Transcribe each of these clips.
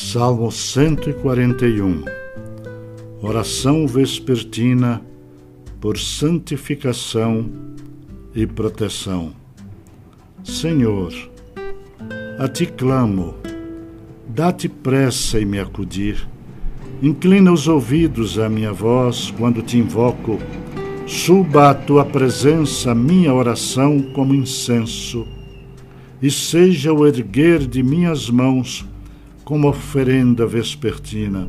Salmo 141 Oração vespertina por santificação e proteção. Senhor, a ti clamo, dá-te pressa em me acudir. Inclina os ouvidos à minha voz quando te invoco. Suba à tua presença minha oração como incenso, e seja o erguer de minhas mãos como oferenda vespertina.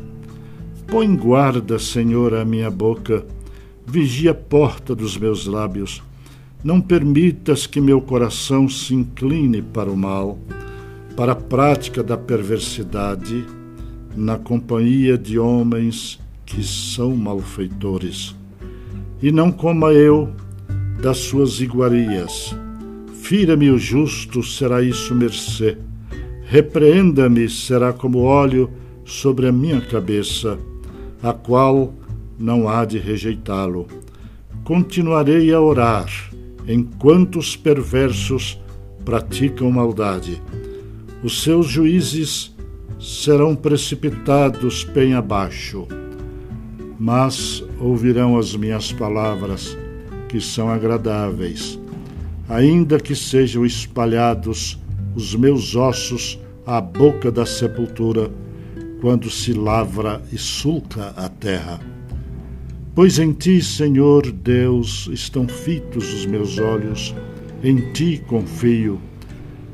Põe guarda, Senhor, a minha boca, vigia a porta dos meus lábios. Não permitas que meu coração se incline para o mal, para a prática da perversidade, na companhia de homens que são malfeitores. E não coma eu das suas iguarias. Fira-me o justo, será isso mercê Repreenda-me será como óleo sobre a minha cabeça, a qual não há de rejeitá-lo. Continuarei a orar enquanto os perversos praticam maldade. Os seus juízes serão precipitados bem abaixo, mas ouvirão as minhas palavras, que são agradáveis, ainda que sejam espalhados os meus ossos à boca da sepultura, quando se lavra e sulca a terra. Pois em ti, Senhor Deus, estão fitos os meus olhos, em ti confio.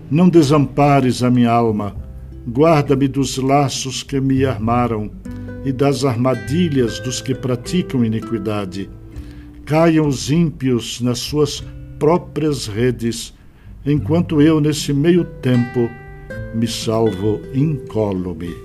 Não desampares a minha alma, guarda-me dos laços que me armaram e das armadilhas dos que praticam iniquidade. Caiam os ímpios nas suas próprias redes enquanto eu, nesse meio tempo, me salvo incólume.